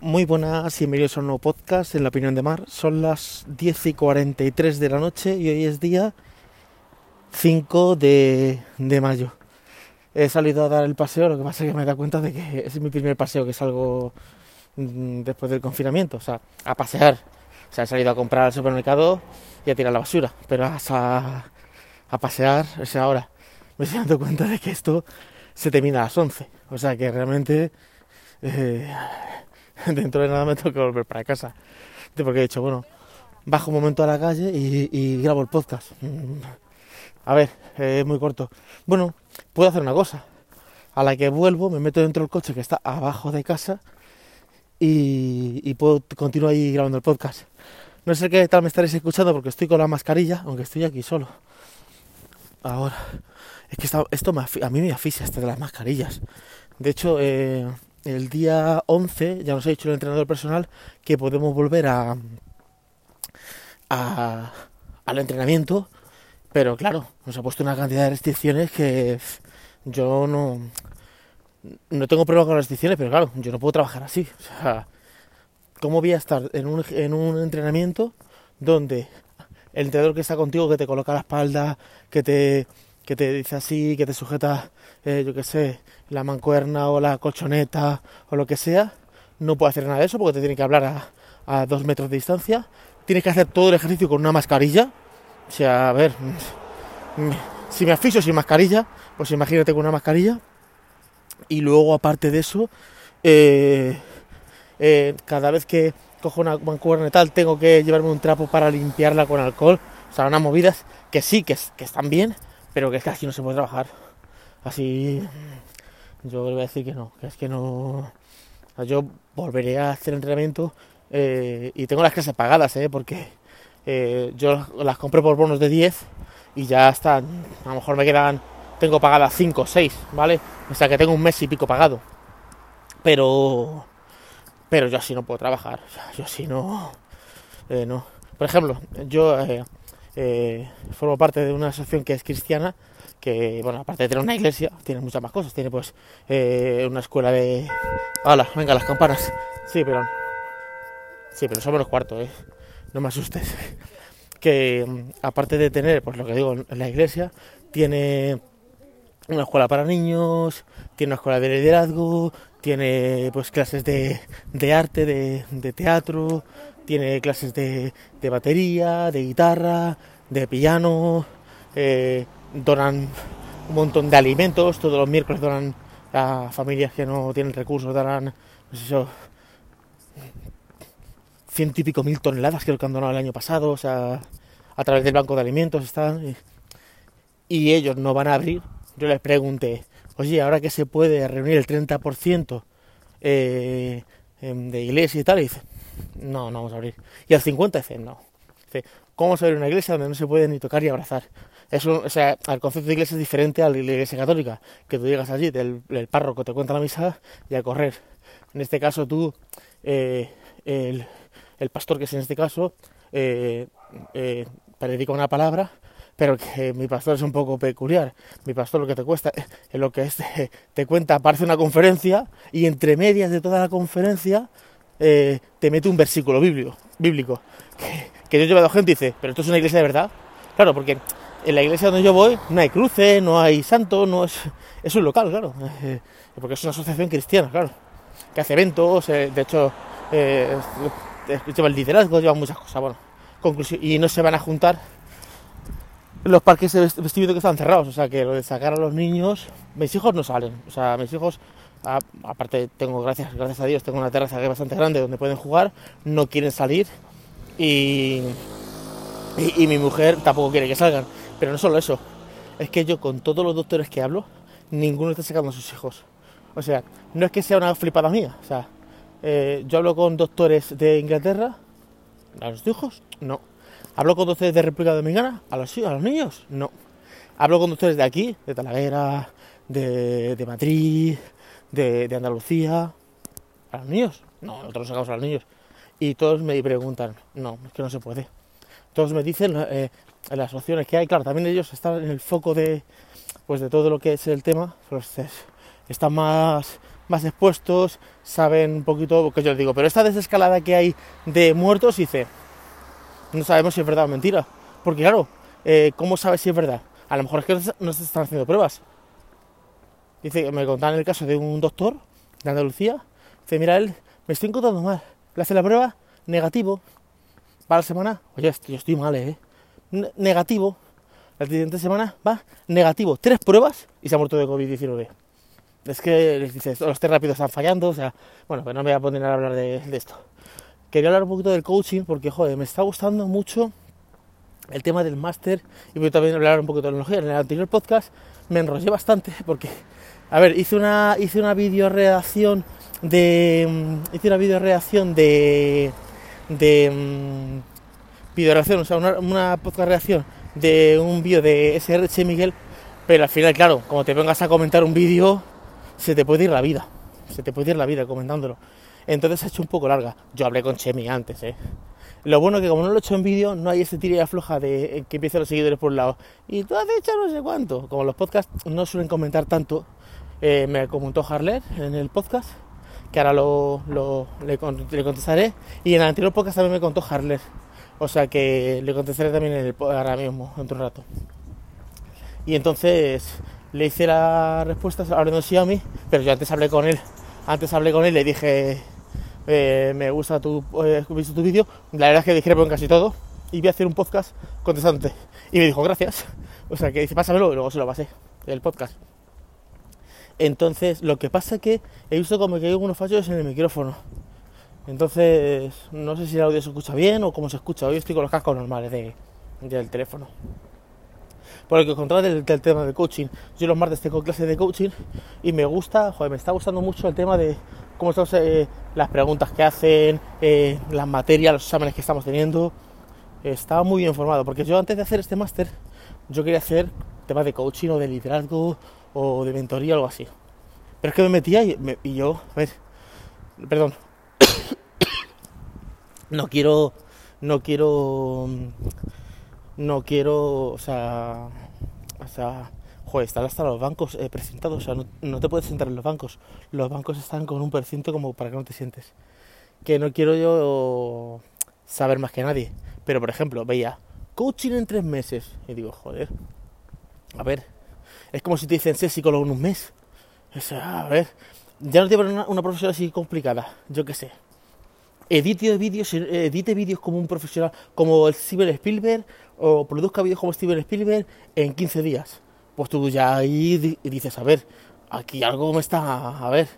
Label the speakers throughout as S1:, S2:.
S1: Muy buenas y bienvenidos a un nuevo podcast en la opinión de Mar. Son las 10 y 43 de la noche y hoy es día 5 de, mayo. He salido a dar el paseo, lo que pasa es que me he dado cuenta de que es mi primer paseo que salgo mm, después del confinamiento, o sea, a pasear. O sea, he salido a comprar al supermercado y a tirar la basura, pero a, a pasear es ahora. Me estoy dando cuenta de que esto se termina a las 11. O sea que realmente eh, dentro de nada me tengo que volver para casa. Porque he dicho, bueno, bajo un momento a la calle y, grabo el podcast. Mm, a ver, es muy corto. Bueno, puedo hacer una cosa. A la que vuelvo, me meto dentro del coche que está abajo de casa y, puedo continuar ahí grabando el podcast. No sé qué tal me estaréis escuchando porque estoy con la mascarilla, aunque estoy aquí solo. Ahora, es que esto, me, a mí me asfixia esto de las mascarillas. De hecho, eh, el día 11, ya nos ha dicho el entrenador personal, que podemos volver a, a al entrenamiento, pero claro, nos ha puesto una cantidad de restricciones que yo no, no tengo problema con las restricciones, pero claro, yo no puedo trabajar así. O sea, ¿cómo voy a estar en un, en un entrenamiento donde el entrenador que está contigo, que te coloca la espalda, que te, que te dice así, que te sujeta, eh, yo qué sé, la mancuerna o la colchoneta o lo que sea, no puede hacer nada de eso porque te tiene que hablar a, a dos metros de distancia. Tienes que hacer todo el ejercicio con una mascarilla. O sea, a ver, si me asfixio sin mascarilla, pues imagínate con una mascarilla. Y luego, aparte de eso, eh, eh, cada vez que cojo una mancuerna y tal, tengo que llevarme un trapo para limpiarla con alcohol. O sea, unas movidas que sí, que, que están bien, pero que es que no se puede trabajar. Así, yo le a decir que no, que es que no. Yo volveré a hacer entrenamiento eh, y tengo las clases pagadas, ¿eh? porque eh, yo las compré por bonos de 10 y ya están. A lo mejor me quedan, tengo pagadas 5 o 6, ¿vale? O sea que tengo un mes y pico pagado. Pero pero yo así no puedo trabajar, yo así no, eh, no. Por ejemplo, yo eh, formo parte de una asociación que es cristiana, que, bueno, aparte de tener una iglesia, tiene muchas más cosas, tiene pues eh, una escuela de... ¡Hala! Venga, las campanas. Sí, pero... Sí, pero somos los cuartos, ¿eh? No me asustes. Que aparte de tener, pues lo que digo, la iglesia, tiene una escuela para niños, tiene una escuela de liderazgo, tiene pues clases de, de arte, de, de, teatro, tiene clases de, de, batería, de guitarra, de piano, eh, donan un montón de alimentos, todos los miércoles donan a familias que no tienen recursos, donan, no sé eso, ciento y pico mil toneladas creo que han donado el año pasado, o sea, a través del banco de alimentos están, y, ellos no van a abrir. Yo les pregunté, oye, ahora que se puede reunir el 30% eh, de iglesia y tal, y dice, no, no vamos a abrir. Y al 50 dice, no. Dice, ¿cómo abrir una iglesia donde no se puede ni tocar ni abrazar? Eso, o sea, el concepto de iglesia es diferente a la iglesia católica, que tú llegas allí, el, párroco te cuenta la misa y a correr. En este caso tú, eh, el, el, pastor que es en este caso, eh, eh, predica una palabra, pero que mi pastor es un poco peculiar. Mi pastor lo que te cuesta, es lo que es, te, cuenta, aparece una conferencia y entre medias de toda la conferencia te mete un versículo bíblico, que yo he llevado gente y dice, pero esto es una iglesia de verdad. Claro, porque en la iglesia donde yo voy no hay cruces, no hay santo, no es, es un local, claro, eh, porque es una asociación cristiana, claro, que hace eventos, eh, de hecho, eh, lleva el liderazgo, lleva muchas cosas, bueno, conclusión, y no se van a juntar los parques de que están cerrados, o sea que lo de sacar a los niños, mis hijos no salen, o sea, mis hijos, aparte tengo, gracias, gracias a Dios, tengo una terraza que es bastante grande donde pueden jugar, no quieren salir y, y, mi mujer tampoco quiere que salgan, pero no solo eso, es que yo con todos los doctores que hablo, ninguno está sacando a sus hijos, o sea, no es que sea una flipada mía, o sea, eh, yo hablo con doctores de Inglaterra, ¿a los hijos? No. ¿Hablo con doctores de República Dominicana? ¿A los, ¿A los niños? No. ¿Hablo con doctores de aquí? De Talavera, de, de Madrid, de, de, Andalucía. ¿A los niños? No, nosotros sacamos a los niños. Y todos me preguntan, no, es que no se puede. Todos me dicen eh, las opciones que hay. Claro, también ellos están en el foco de, pues, de todo lo que es el tema. Pues están más más expuestos, saben un poquito lo que yo les digo. Pero esta desescalada que hay de muertos, dice, no sabemos si es verdad o mentira. Porque claro, eh, ¿cómo sabes si es verdad? A lo mejor es que no se están haciendo pruebas. Dice, me contaban el caso de un doctor de Andalucía. Dice, mira, él me estoy encontrando mal. Le hace la prueba, negativo. Para la semana, oye, yo estoy mal, ¿eh? negativo. La siguiente semana va negativo. Tres pruebas y se ha muerto de COVID-19. Es que les dice, los test rápidos están fallando. O sea, bueno, pues no me voy a poner a hablar de, esto. Quería hablar un poquito del coaching porque, joder, me está gustando mucho el tema del máster y voy también hablar un poco de tecnología. En el anterior podcast me enrollé bastante porque, a ver, hice una, hice una video redacción de. Mm, hice una video reacción de. de. Mm, video reacción, o sea, una, una podcast reacción de un vídeo de SRH Miguel, pero al final, claro, como te vengas a comentar un vídeo, se te puede ir la vida, se te puede ir la vida comentándolo. Entonces ha hecho un poco larga. Yo hablé con Chemi antes, ¿eh? Lo bueno que como no lo he hecho en vídeo, no hay ese tira y afloja de que empiecen los seguidores por un lado. Y tú has dicho no sé cuánto. Como los podcasts no suelen comentar tanto, eh, me comentó Harler en el podcast, que ahora lo, le, contestaré. Y en el anterior podcast también me contó Harler. O sea que le contestaré también en el, ahora mismo, en un rato. Y entonces le hice la respuesta hablando de Xiaomi, pero yo antes hablé con él. Antes hablé con él y le dije, eh, me gusta tu, eh, tu vídeo. La verdad es que discrepo en casi todo. Y voy a hacer un podcast contestándote. Y me dijo, gracias. O sea que dice, pásamelo y luego se lo pasé, el podcast. Entonces, lo que pasa es que he visto como que hay algunos fallos en el micrófono. Entonces, no sé si el audio se escucha bien o cómo se escucha. Hoy estoy con los cascos normales de, del teléfono. Por el que contaba del, del, tema del coaching. Yo los martes tengo clase de coaching y me gusta, joder, me está gustando mucho el tema de cómo estamos, eh, las preguntas que hacen, eh, las materias, los exámenes que estamos teniendo. estaba muy bien formado, porque yo antes de hacer este máster, yo quería hacer temas de coaching o de liderazgo o de mentoría o algo así. Pero es que me metía y, y yo, a ver, perdón, no quiero, no quiero, no quiero, o sea, o sea, joder, están hasta los bancos eh, presentados, o sea, no, te puedes sentar en los bancos, los bancos están con un perciento como para que no te sientes. Que no quiero yo saber más que nadie, pero por ejemplo, veía, coaching en tres meses, y digo, joder, a ver, es como si te dicen ser psicólogo en un mes, a ver, ya no tiene una, una profesión así complicada, yo qué sé edite vídeos, edite vídeos como un profesional, como el Steven Spielberg, o produzca vídeos como Steven Spielberg en 15 días. Pues tú ya ahí dices, a ver, aquí algo me está, a ver,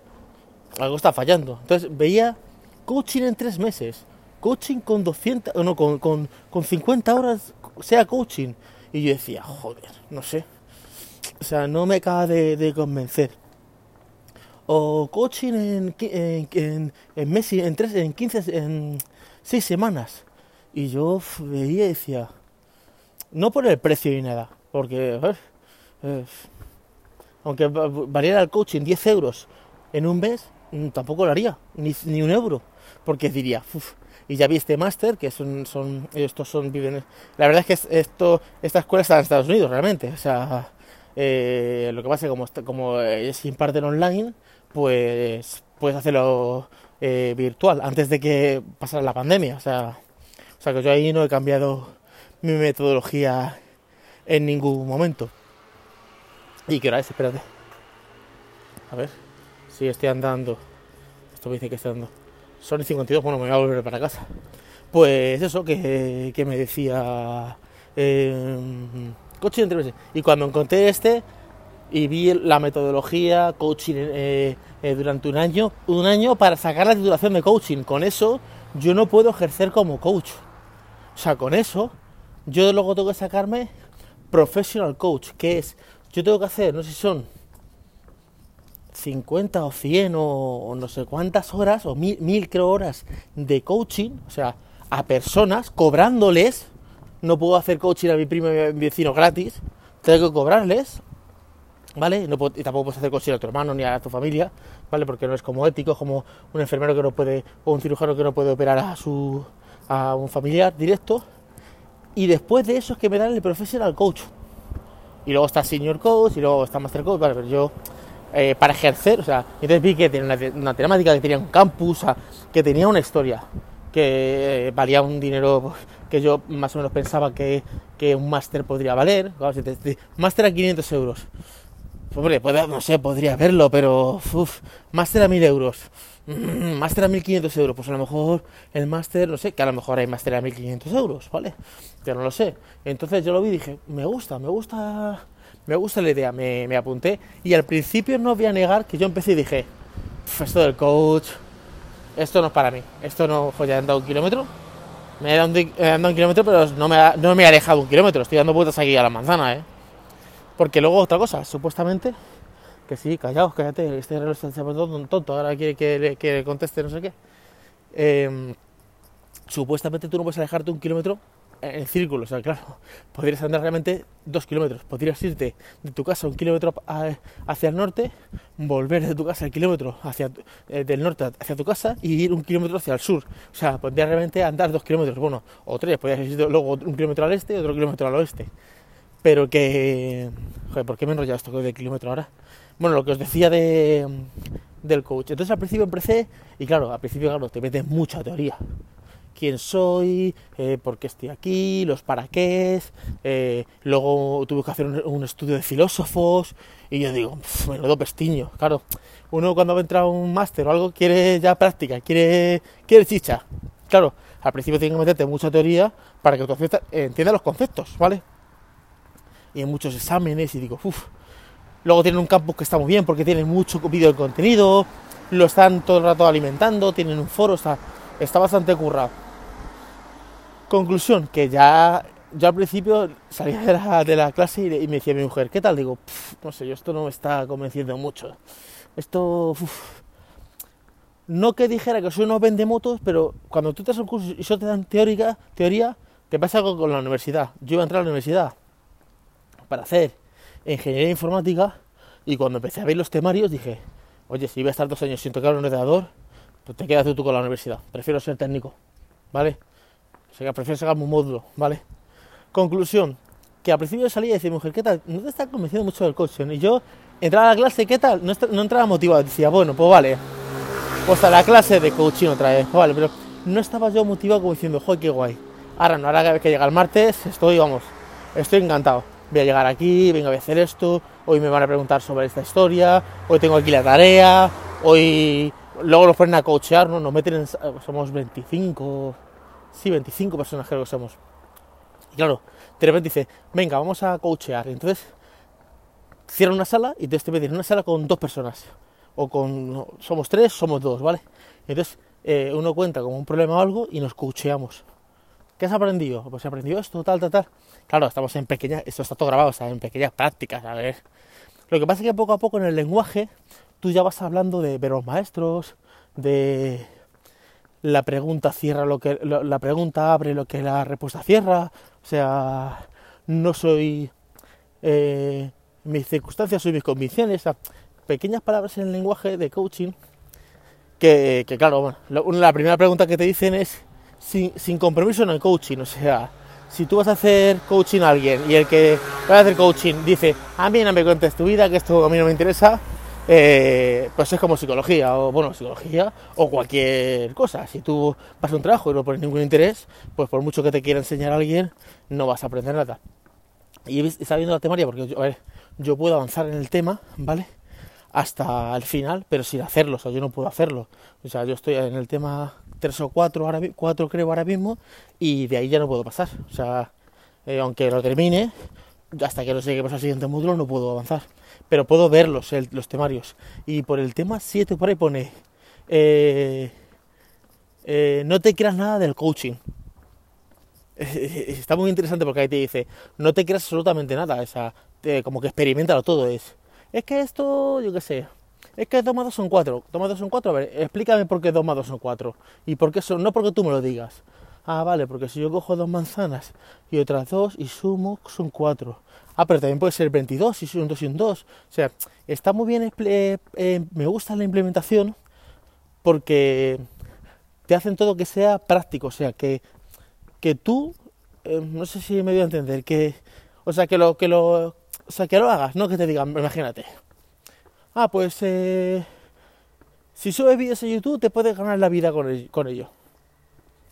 S1: algo está fallando. Entonces veía coaching en tres meses, coaching con 200, no, con, con, con 50 horas, sea coaching. Y yo decía, joder, no sé. O sea, no me acaba de convencer o coaching en, en, en, en, en, tres, en 15, en 6 semanas. Y yo veía y decía, no por el precio ni nada, porque aunque variara el coaching 10 euros en un mes, mm, tampoco lo haría, ni, ni un euro, porque diría, y ya vi este máster, que son, son, estos son, viven, la verdad es que esto, esta escuela está en Estados Unidos realmente, o sea, eh, lo que pasa es que como, como es imparten online, pues puedes hacerlo eh, virtual antes de que pasara la pandemia. O sea, o sea que yo ahí no he cambiado mi metodología en ningún momento. ¿Y qué hora es? Espérate. A ver. Si estoy andando. Esto me dice que estoy andando. Son 52, bueno, me voy a volver para casa. Pues eso que, me decía... Eh, coche entre Y cuando encontré este, y vi la metodología coaching eh, eh, durante un año, un año para sacar la titulación de coaching. Con eso yo no puedo ejercer como coach. O sea, con eso yo luego tengo que sacarme professional coach, que es, yo tengo que hacer, no sé si son 50 o 100 o, no sé cuántas horas, o mil, mil creo horas de coaching, o sea, a personas, cobrándoles, no puedo hacer coaching a mi primo y a mi vecino gratis, tengo que cobrarles ¿vale? Y tampoco puedes hacer cosas a tu hermano ni a tu familia, ¿vale? Porque no es como ético, como un enfermero que no puede, o un cirujano que no puede operar a su a un familiar directo. Y después de eso es que me dan el professional coach. Y luego está senior coach y luego está master coach, ¿vale? Pero yo eh, para ejercer, o sea, entonces vi que tenía una, temática, que tenía un campus, que tenía una historia, que eh, valía un dinero que yo más o menos pensaba que, que un máster podría valer, claro, si te- te- máster a 500 euros, Hombre, no sé, podría verlo, pero uff, máster a 1000 euros, Mm, máster a 1500 euros, pues a lo mejor el máster, no sé, que a lo mejor hay máster a 1500 euros, ¿vale? Pero no lo sé. Entonces yo lo vi y dije, me gusta, me gusta, me gusta la idea, me, me apunté. Y al principio no voy a negar que yo empecé y dije, "Pf, esto del coach, esto no es para mí, esto no, joder, ya andado un kilómetro, me he dado un, kilómetro, pero no me, ha, no he alejado un kilómetro, estoy dando vueltas aquí a la manzana, ¿eh? Porque luego otra cosa, supuestamente, que sí, callaos, cállate, este reloj está un tonto, ahora quiere que le, que conteste no sé qué. Eh, supuestamente tú no puedes alejarte un kilómetro en círculo, o sea, claro, podrías andar realmente dos kilómetros, podrías irte de tu casa un kilómetro hacia el norte, volver de tu casa el kilómetro hacia eh, del norte hacia tu casa y ir un kilómetro hacia el sur, o sea, podrías realmente andar dos kilómetros, bueno, o tres, podrías ir luego un kilómetro al este y otro kilómetro al oeste, pero que, joder, ¿por qué me he enrollado esto de kilómetro ahora? Bueno, lo que os decía de, del coach. Entonces al principio empecé, y claro, al principio claro, te metes mucha teoría. ¿Quién soy? Eh, ¿Por qué estoy aquí? ¿Los para qué? Eh, luego tuve que hacer un, estudio de filósofos, y yo digo, "Pf, menudo pestiño. Claro, uno cuando va a un máster o algo quiere ya práctica, quiere, quiere chicha. Claro, al principio tienes que meterte mucha teoría para que tu entienda los conceptos, ¿vale? Y en muchos exámenes, y digo, uff, Luego tienen un campus que está muy bien porque tienen mucho vídeo de contenido, lo están todo el rato alimentando, tienen un foro, está, está bastante currado. Conclusión, que ya yo al principio salía de la, clase y, me decía mi mujer, ¿qué tal? Digo, "Pf, no sé, yo esto no me está convenciendo mucho. Esto... uf". No que dijera que soy vende motos, pero cuando tú te das un curso y solo te dan teórica, teoría, te pasa algo con la universidad. Yo iba a entrar a la universidad para hacer ingeniería informática y cuando empecé a ver los temarios dije, oye, si voy a estar dos años sin tocar un ordenador, pues te quedas tú con la universidad. Prefiero ser técnico, ¿vale? O sea, prefiero sacarme un módulo, ¿vale? Conclusión, que al principio salía y decía, mujer, ¿qué tal? No te está convenciendo mucho del coaching. Y yo entraba a la clase, ¿qué tal? No, entraba motivado, decía, bueno, pues vale, pues a la clase de coaching otra vez, vale, pero no estaba yo motivado como diciendo, joder, qué guay. Ahora no, ahora que llega el martes, estoy, vamos, estoy encantado. Voy a llegar aquí, vengo a hacer esto, hoy me van a preguntar sobre esta historia, hoy tengo aquí la tarea, hoy luego nos ponen a coachear, ¿no? Nos meten en, somos 25, sí, 25 personas creo que somos. Y claro, de repente dice, venga, vamos a coachear. Entonces, cierra una sala y te meten en una sala con dos personas. O con, somos tres, somos dos, ¿vale? Entonces, eh, uno cuenta como un problema o algo y nos coacheamos. ¿Qué has aprendido? Pues he aprendido esto, tal, tal, tal. Claro, estamos en pequeñas, esto está todo grabado, o sea, en pequeñas prácticas, a ver. Lo que pasa es que poco a poco en el lenguaje tú ya vas hablando de verbos maestros, de la pregunta cierra lo que la pregunta abre lo que la respuesta cierra, o sea, no soy eh, mis circunstancias, soy mis convicciones, pequeñas palabras en el lenguaje de coaching que, claro, la primera pregunta que te dicen es sin, compromiso en el coaching, o sea, si tú vas a hacer coaching a alguien y el que va a hacer coaching dice, a mí no me cuentes tu vida, que esto a mí no me interesa, eh, pues es como psicología, o bueno, psicología, o cualquier cosa. Si tú vas a un trabajo y no pones ningún interés, pues por mucho que te quiera enseñar a alguien, no vas a aprender nada. Y estaba viendo la temaria porque yo, puedo avanzar en el tema, ¿vale? Hasta el final, pero sin hacerlo, o sea, yo no puedo hacerlo. O sea, yo estoy en el tema 3 o 4, ahora, mi- cuatro creo ahora mismo, y de ahí ya no puedo pasar. O sea, eh, aunque lo termine, hasta que no lleguemos al siguiente módulo no puedo avanzar. Pero puedo verlos, el- los temarios. Y por el tema 7 por ahí pone, eh, eh, no te creas nada del coaching. Está muy interesante porque ahí te dice, no te creas absolutamente nada, sea, te- como que experimentalo todo. Es, es que esto, yo qué sé, es que 2 más 2 son 4. 2 más 2 son 4, a ver, explícame por qué 2 más 2 son 4. Y por qué son, no porque tú me lo digas. Ah, vale, porque si yo cojo dos manzanas y otras dos y sumo, son 4. Ah, pero también puede ser 22 y son 2 y un 2. O sea, está muy bien, eh, me gusta la implementación porque te hacen todo que sea práctico, o sea, que, que tú, eh, no sé si me voy a entender, que, o sea, que lo, que lo, o sea, que lo hagas, no que te digan, imagínate, ah, pues eh, si subes vídeos a YouTube te puedes ganar la vida con, el- con ello.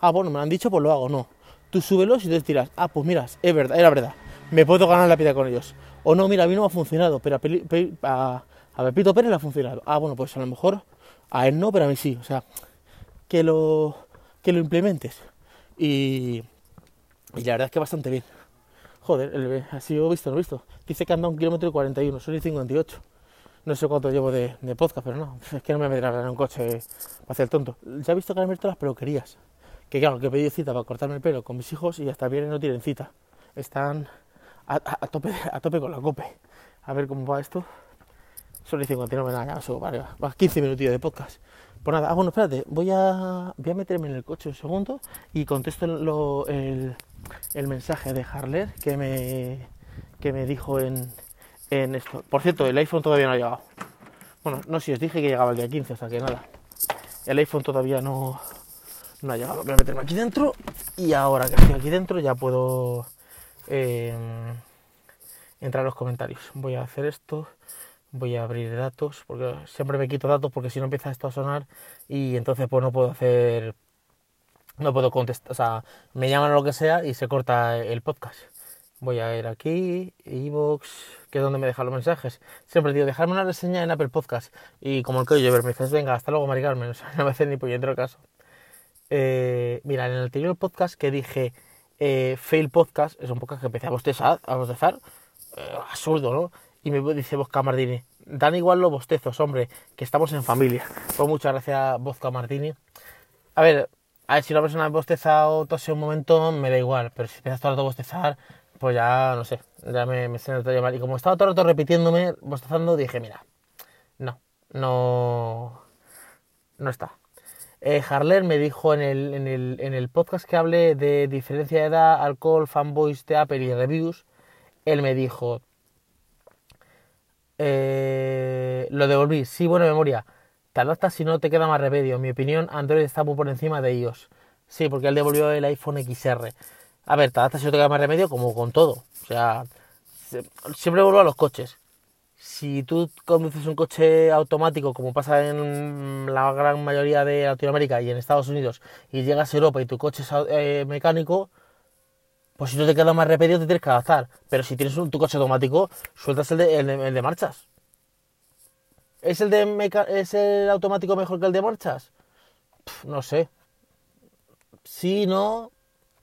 S1: Ah, bueno, me lo han dicho, pues lo hago, no. Tú súbelos y te dirás, ah, pues mira, es verdad, era verdad, me puedo ganar la vida con ellos. O no, mira, a mí no me ha funcionado, pero a, Peli- Pe- a, a Pepito Pérez le ha funcionado. Ah, bueno, pues a lo mejor a él no, pero a mí sí. O sea, que lo, que lo implementes. Y, y la verdad es que bastante bien. Joder, el, así lo he visto, lo he visto. Dice que anda un kilómetro y 41, son y 58. No sé cuánto llevo de, podcast, pero no, es que no me voy a meter en un coche para hacer tonto. Ya he visto que han abierto las peluquerías. Que claro, que pedido cita para cortarme el pelo con mis hijos y hasta vienen no tienen cita. Están a, tope, a tope con la cope. A ver cómo va esto. Son y 59, nada, ya subo, vale, va, va, 15 minutillos de podcast. Pues nada, ah, bueno, espérate, voy a, voy a meterme en el coche un segundo y contesto lo- el, el mensaje de Harler que me, que me dijo en, en esto. Por cierto, el iPhone todavía no ha llegado. Bueno, no, si os dije que llegaba el día 15, o sea que nada. El iPhone todavía no, no ha llegado. A meterme aquí dentro y ahora que estoy aquí dentro ya puedo eh, entrar a los comentarios. Voy a hacer esto. Voy a abrir datos porque siempre me quito datos porque si no empieza esto a sonar y entonces pues no puedo hacer no puedo contestar, o sea, me llaman o lo que sea y se corta el podcast. Voy a ir aquí, iVoox, que es donde me dejan los mensajes. Siempre digo, dejarme una reseña en Apple Podcast. Y como el que oye, me dices, venga, hasta luego, Mari Carmen. O sea, no me hace ni puñetero caso. Eh, mira, en el anterior podcast que dije eh, Fail Podcast, es un podcast que empecé a bostezar, a bostezar eh, absurdo, ¿no? Y me dice Bosca Martini, dan igual los bostezos, hombre, que estamos en familia. Pues muchas gracias, Bosca Martini. A ver, a ver, si una persona bosteza o tose un momento, me da igual, pero si empiezas todo el rato a bostezar, pues ya, no sé, ya me, me siento llamar. Y como estaba todo el rato repitiéndome, bostezando, dije, mira, no, no, no está. Eh, Harler me dijo en el, en, el, en el podcast que hablé de diferencia de edad, alcohol, fanboys de Apple y reviews, él me dijo, eh, lo devolví, sí, buena memoria, te adaptas si no te queda más remedio. En mi opinión, Android está muy por encima de iOS. Sí, porque él devolvió el iPhone XR. A ver, te adaptas si no te queda más remedio, como con todo. O sea, se- siempre vuelvo a los coches. Si tú conduces un coche automático, como pasa en la gran mayoría de Latinoamérica y en Estados Unidos, y llegas a Europa y tu coche es eh, mecánico, pues si no te queda más remedio te tienes que adaptar. Pero si tienes un, tu coche automático, sueltas el de, el de- marchas. ¿Es el, de meca- ¿Es el automático mejor que el de marchas? No sé. Sí, no.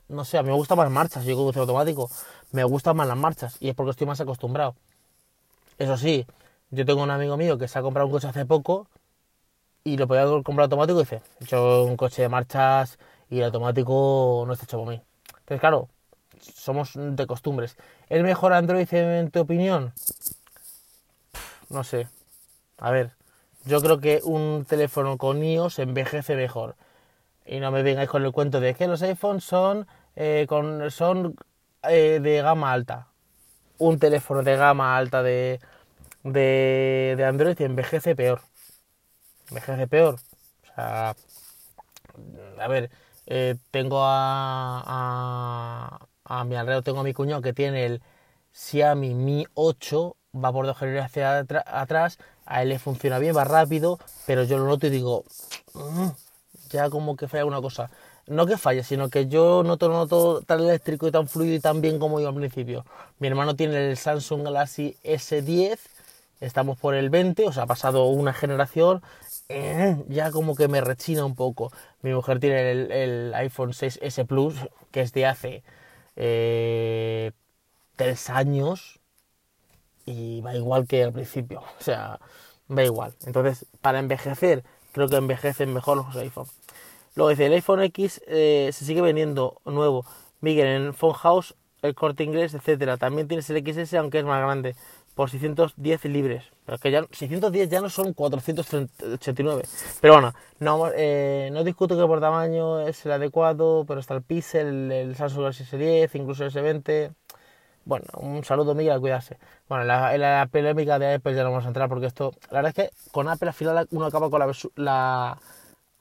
S1: No sé, a mí me gustan más marchas. Yo conducir automático. Me gustan más las marchas. Y es porque estoy más acostumbrado. Eso sí, yo tengo un amigo mío que se ha comprado un coche hace poco. Y lo podía comprar automático y dice: Yo un coche de marchas y el automático no está hecho por mí. Entonces, claro, somos de costumbres. ¿El mejor Android en tu opinión? No sé. A ver, yo creo que un teléfono con iOS envejece mejor. Y no me vengáis con el cuento de que los iPhones son, eh, con, son eh, de gama alta. Un teléfono de gama alta de, de, de Android envejece peor. Envejece peor. O sea, a ver, eh, tengo a, a, mi alrededor, tengo a mi cuñado que tiene el Xiaomi Mi 8, va por dos generaciones hacia atra- atrás, a él le funciona bien, va rápido, pero yo lo noto y digo, "Mm, ya como que falla una cosa. No que falle, sino que yo noto, lo noto tan eléctrico y tan fluido y tan bien como yo al principio. Mi hermano tiene el Samsung Galaxy S10, estamos por el 20, o sea, ha pasado una generación, eh, ya como que me rechina un poco. Mi mujer tiene el, iPhone 6S Plus, que es de hace eh, tres años, y va igual que al principio, o sea, va igual. Entonces, para envejecer, creo que envejecen mejor los iPhone. Luego dice, el iPhone X eh, se sigue vendiendo nuevo. Miguel, en Phone House, el corte inglés, etcétera. También tienes el XS, aunque es más grande, por 610 libres. Pero que ya 610 ya no son 489. Pero bueno, no, eh, no discuto que por tamaño es el adecuado, pero está el Pixel, el, Samsung Galaxy S10, incluso el S20. Bueno, un saludo Miguel, a cuidarse. Bueno, en la, la polémica de Apple ya no vamos a entrar porque esto, la verdad es que con Apple al final uno acaba con la, la,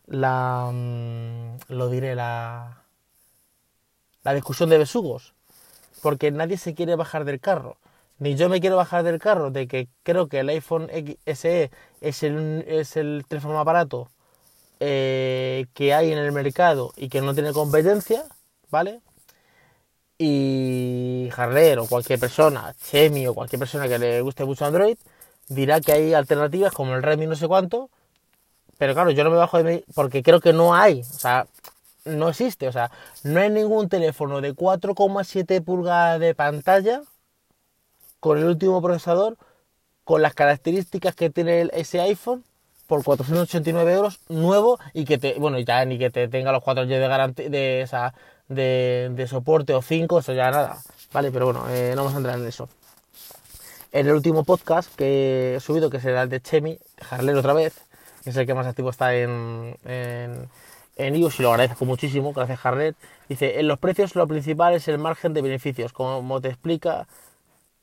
S1: la mm, lo diré, la, la discusión de besugos. Porque nadie se quiere bajar del carro. ni yo me quiero bajar del carro de que creo que el iPhone SE es el, es el teléfono más barato eh, que hay en el mercado y que no tiene competencia, ¿vale? Y Harler o cualquier persona, Chemi o cualquier persona que le guste mucho Android, dirá que hay alternativas como el Redmi no sé cuánto, pero claro, yo no me bajo de mí porque creo que no hay, o sea, no existe, o sea, no hay ningún teléfono de 4,7 pulgadas de pantalla con el último procesador, con las características que tiene ese iPhone por 489 euros nuevo y que te, bueno, ya ni que te tenga los 4 años de garantía, de, esa, de, soporte o 5, eso ya nada, ¿vale? Pero bueno, eh, no vamos a entrar en eso. En el último podcast que he subido, que será el de Chemi, Harler otra vez, que es el que más activo está en, en, en iOS y lo agradezco muchísimo, gracias Harlet. Dice, en los precios lo principal es el margen de beneficios, como te explica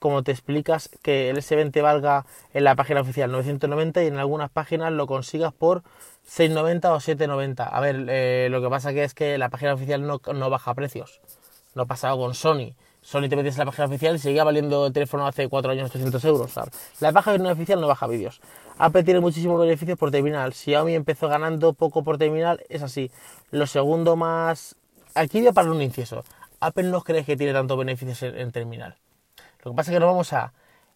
S1: como te explicas que el S20 valga en la página oficial 990 y en algunas páginas lo consigas por 690 o 790. A ver, eh, lo que pasa que es que la página oficial no, baja precios. No ha pasado con Sony. Sony te metes en la página oficial y seguía valiendo el teléfono hace 4 años 300 euros. La página oficial no baja vídeos. Apple tiene muchísimos beneficios por terminal. Si Xiaomi empezó ganando poco por terminal, es así. Lo segundo más... Aquí voy a parar un inciso. Apple no cree que tiene tantos beneficios en terminal. Lo que pasa es que no vamos a...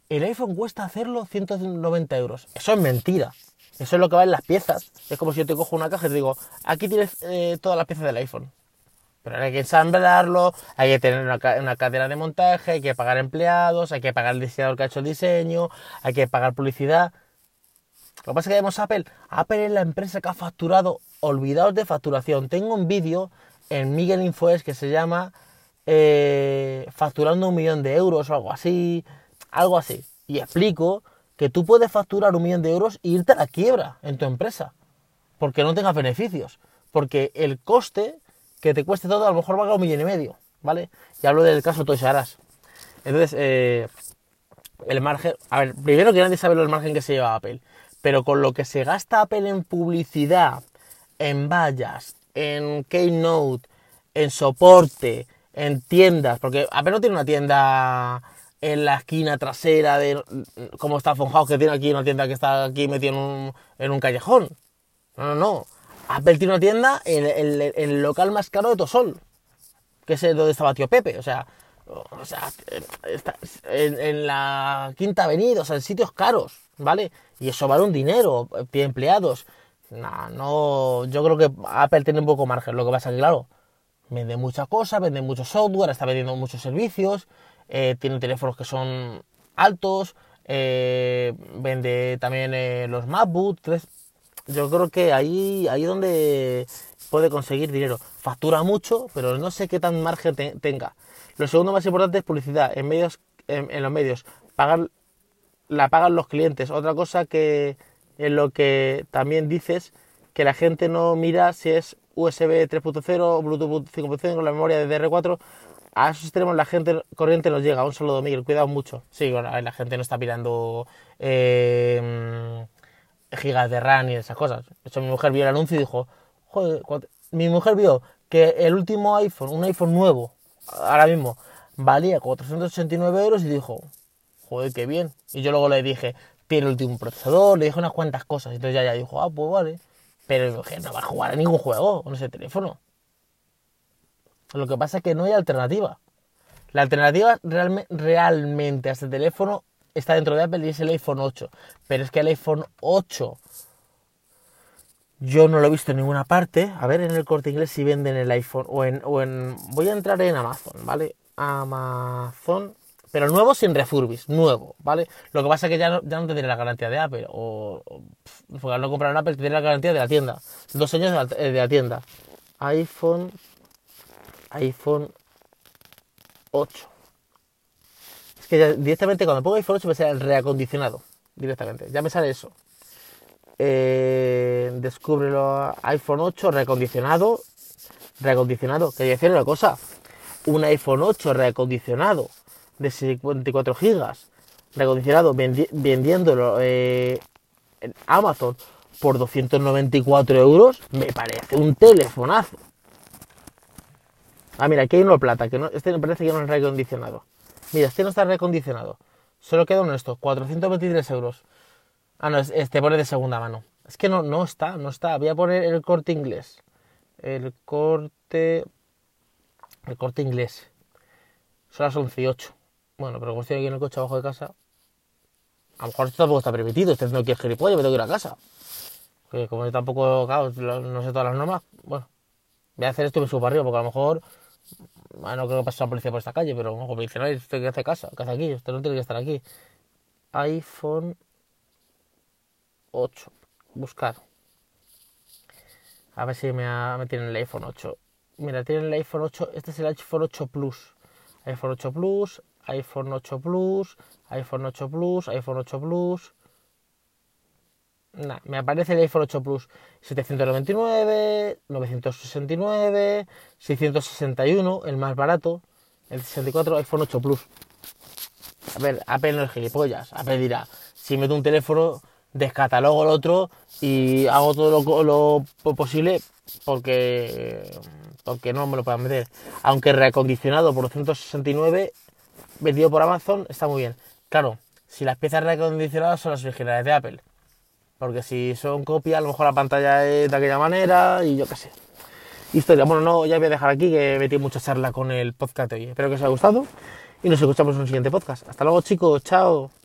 S1: El iPhone cuesta hacerlo 190 euros. Eso es mentira. Eso es lo que valen las piezas. Es como si yo te cojo una caja y te digo, aquí tienes eh, todas las piezas del iPhone. Pero hay que ensamblarlo, hay que tener una, una, cadena de montaje, hay que pagar empleados, hay que pagar el diseñador que ha hecho el diseño, hay que pagar publicidad. Lo que pasa es que vemos Apple. Apple es la empresa que ha facturado, olvidados de facturación. Tengo un vídeo en Miguel Infoes que se llama eh, facturando un millón de euros o algo así, algo así. Y explico que tú puedes facturar un millón de euros e irte a la quiebra en tu empresa, porque no tengas beneficios, porque el coste que te cueste todo a lo mejor valga un millón y medio, ¿vale? Y hablo del caso Toys R Entonces, eh, el margen, a ver, primero que nadie sabe el margen que se lleva Apple, pero con lo que se gasta Apple en publicidad, en vallas, en Keynote, en soporte, en tiendas, porque apenas tiene una tienda en la esquina trasera de como está Fonhouse, que tiene aquí una tienda que está aquí metida en un, en un callejón. No, no, no. Apple tiene una tienda en, el local más caro de Tosol, que es donde estaba Tío Pepe, o sea, o sea está en, la Quinta Avenida, o sea, en sitios caros, ¿vale? Y eso vale un dinero, tiene empleados. No, no, yo creo que Apple tiene un poco margen, lo que pasa que, claro, Vende muchas cosas, vende mucho software, está vendiendo muchos servicios, eh, tiene teléfonos que son altos, eh, vende también eh, los MacBook. yo creo que ahí, ahí es donde puede conseguir dinero. Factura mucho, pero no sé qué tan margen tenga. Lo segundo más importante es publicidad. En medios, en, los medios, pagar, la pagan los clientes. Otra cosa que en lo que también dices que la gente no mira si es USB 3.0, Bluetooth 5.0 con la memoria de DR4. A esos extremos la gente corriente nos llega. Un saludo, Miguel. Cuidado mucho. Sí, la gente no está mirando eh, gigas de RAM y esas cosas. De hecho, mi mujer vio el anuncio y dijo, joder, mi mujer vio que el último iPhone, un iPhone nuevo, ahora mismo, valía 489 euros y dijo, joder, qué bien. Y yo luego le dije, tiene el último procesador, le dije unas cuantas cosas. Entonces ya, ya dijo, ah, pues vale. Pero no va a jugar a ningún juego con ese teléfono. Lo que pasa es que no hay alternativa. La alternativa realmente a este teléfono está dentro de Apple y es el iPhone 8. Pero es que el iPhone 8 yo no lo he visto en ninguna parte. A ver en el corte inglés si venden el iPhone o en, o en... Voy a entrar en Amazon, ¿vale? Amazon pero nuevo sin refurbis, nuevo, ¿vale? Lo que pasa es que ya no, ya no tendría la garantía de Apple, o, no comprar en Apple tendría la garantía de la tienda, dos años de la, de la tienda. iPhone, iPhone 8. Es que ya directamente cuando pongo iPhone 8 me sale el reacondicionado, directamente, ya me sale eso. Eh, descúbrelo iPhone 8 reacondicionado, reacondicionado, que decir una cosa, un iPhone 8 reacondicionado de 54 gigas recondicionado vendiéndolo eh, en Amazon por 294 euros me parece un telefonazo ah mira aquí hay uno plata que no, este me parece que no es recondicionado mira este no está recondicionado Solo queda uno de estos, 423 euros. Ah, no, este pone de segunda mano. Es que no, no está, no está. Voy a poner el corte inglés. El corte. El corte inglés. Son las 11 y 8. Bueno, pero como estoy aquí en el coche abajo de casa. A lo mejor esto tampoco está permitido. Haciendo aquí el gilipollas, me tengo que ir a casa. Que como yo tampoco, claro, no sé todas las normas. Bueno, voy a hacer esto me subo para arriba, porque a lo mejor. No creo que pase la policía por esta calle, pero como me dicen, no, usted que hace casa, que hace aquí, usted no tiene que estar aquí. iPhone 8. Buscar. A ver si me, me tienen el iPhone 8. Mira, tienen el iPhone 8. Este es el iPhone 8 Plus. iPhone 8 Plus, iPhone 8 Plus, iPhone 8 Plus, iPhone 8 Plus. Me aparece el iPhone 8 Plus 799, 969, 661, el más barato, el 64 iPhone 8 Plus. A ver, Apple no es gilipollas. Apple dirá, si meto un teléfono descatalogo el otro y hago todo lo, posible porque, porque no me lo puedan meter. Aunque reacondicionado por 169, vendido por Amazon, está muy bien. Claro, si las piezas reacondicionadas son las originales de Apple. Porque si son copias, a lo mejor la pantalla es de aquella manera y yo qué sé. Historia. Bueno, no, ya voy a dejar aquí que metí mucha charla con el podcast de hoy. Espero que os haya gustado y nos escuchamos en un siguiente podcast. Hasta luego chicos, chao.